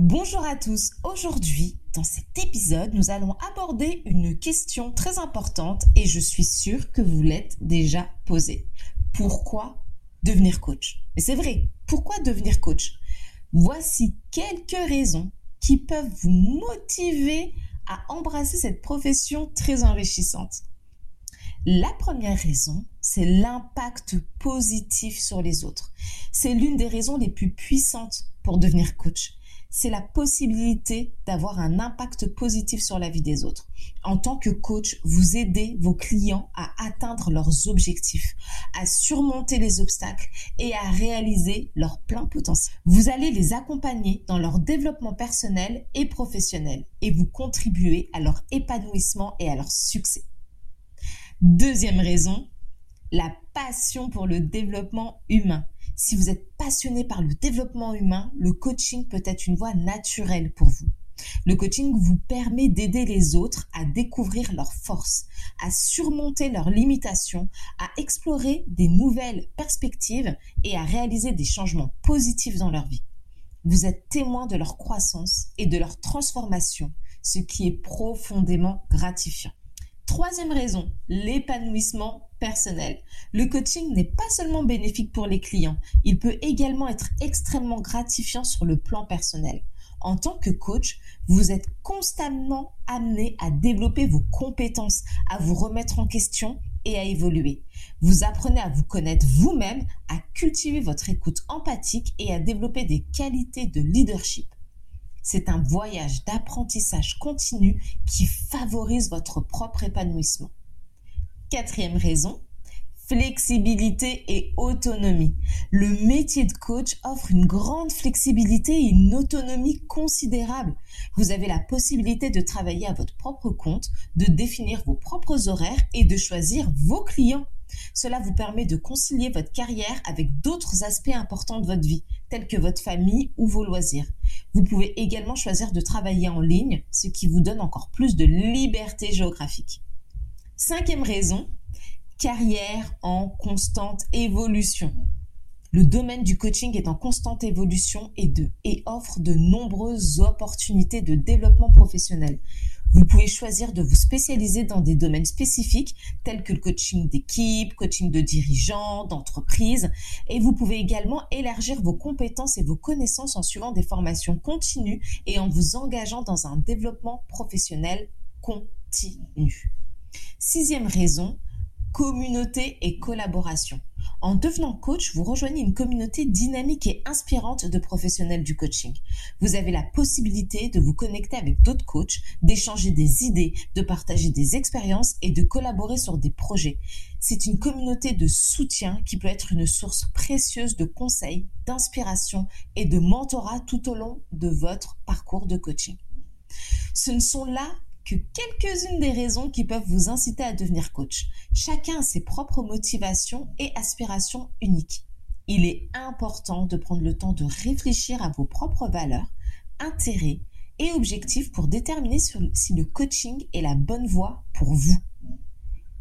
Bonjour à tous. Aujourd'hui, dans cet épisode, nous allons aborder une question très importante et je suis sûre que vous l'êtes déjà posée. Pourquoi devenir coach? Et c'est vrai, pourquoi devenir coach? Voici quelques raisons qui peuvent vous motiver à embrasser cette profession très enrichissante. La première raison, c'est l'impact positif sur les autres. C'est l'une des raisons les plus puissantes pour devenir coach c'est la possibilité d'avoir un impact positif sur la vie des autres. En tant que coach, vous aidez vos clients à atteindre leurs objectifs, à surmonter les obstacles et à réaliser leur plein potentiel. Vous allez les accompagner dans leur développement personnel et professionnel et vous contribuez à leur épanouissement et à leur succès. Deuxième raison, la passion pour le développement humain. Si vous êtes passionné par le développement humain, le coaching peut être une voie naturelle pour vous. Le coaching vous permet d'aider les autres à découvrir leurs forces, à surmonter leurs limitations, à explorer des nouvelles perspectives et à réaliser des changements positifs dans leur vie. Vous êtes témoin de leur croissance et de leur transformation, ce qui est profondément gratifiant. Troisième raison, l'épanouissement personnel. Le coaching n'est pas seulement bénéfique pour les clients, il peut également être extrêmement gratifiant sur le plan personnel. En tant que coach, vous êtes constamment amené à développer vos compétences, à vous remettre en question et à évoluer. Vous apprenez à vous connaître vous-même, à cultiver votre écoute empathique et à développer des qualités de leadership. C'est un voyage d'apprentissage continu qui favorise votre propre épanouissement. Quatrième raison, flexibilité et autonomie. Le métier de coach offre une grande flexibilité et une autonomie considérable. Vous avez la possibilité de travailler à votre propre compte, de définir vos propres horaires et de choisir vos clients. Cela vous permet de concilier votre carrière avec d'autres aspects importants de votre vie, tels que votre famille ou vos loisirs. Vous pouvez également choisir de travailler en ligne, ce qui vous donne encore plus de liberté géographique. Cinquième raison, carrière en constante évolution. Le domaine du coaching est en constante évolution et, offre de nombreuses opportunités de développement professionnel. Vous pouvez choisir de vous spécialiser dans des domaines spécifiques tels que le coaching d'équipe, coaching de dirigeants, d'entreprise. Et vous pouvez également élargir vos compétences et vos connaissances en suivant des formations continues et en vous engageant dans un développement professionnel continu. Sixième raison, communauté et collaboration. En devenant coach, vous rejoignez une communauté dynamique et inspirante de professionnels du coaching. Vous avez la possibilité de vous connecter avec d'autres coachs, d'échanger des idées, de partager des expériences et de collaborer sur des projets. C'est une communauté de soutien qui peut être une source précieuse de conseils, d'inspiration et de mentorat tout au long de votre parcours de coaching. Ce ne sont là que quelques-unes des raisons qui peuvent vous inciter à devenir coach. Chacun a ses propres motivations et aspirations uniques. Il est important de prendre le temps de réfléchir à vos propres valeurs, intérêts et objectifs pour déterminer si le coaching est la bonne voie pour vous.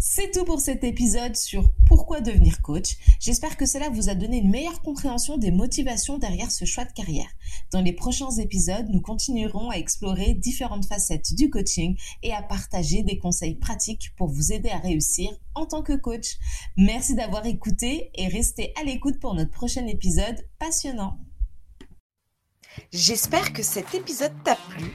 C'est tout pour cet épisode sur pourquoi devenir coach. J'espère que cela vous a donné une meilleure compréhension des motivations derrière ce choix de carrière. Dans les prochains épisodes, nous continuerons à explorer différentes facettes du coaching et à partager des conseils pratiques pour vous aider à réussir en tant que coach. Merci d'avoir écouté et restez à l'écoute pour notre prochain épisode passionnant. J'espère que cet épisode t'a plu.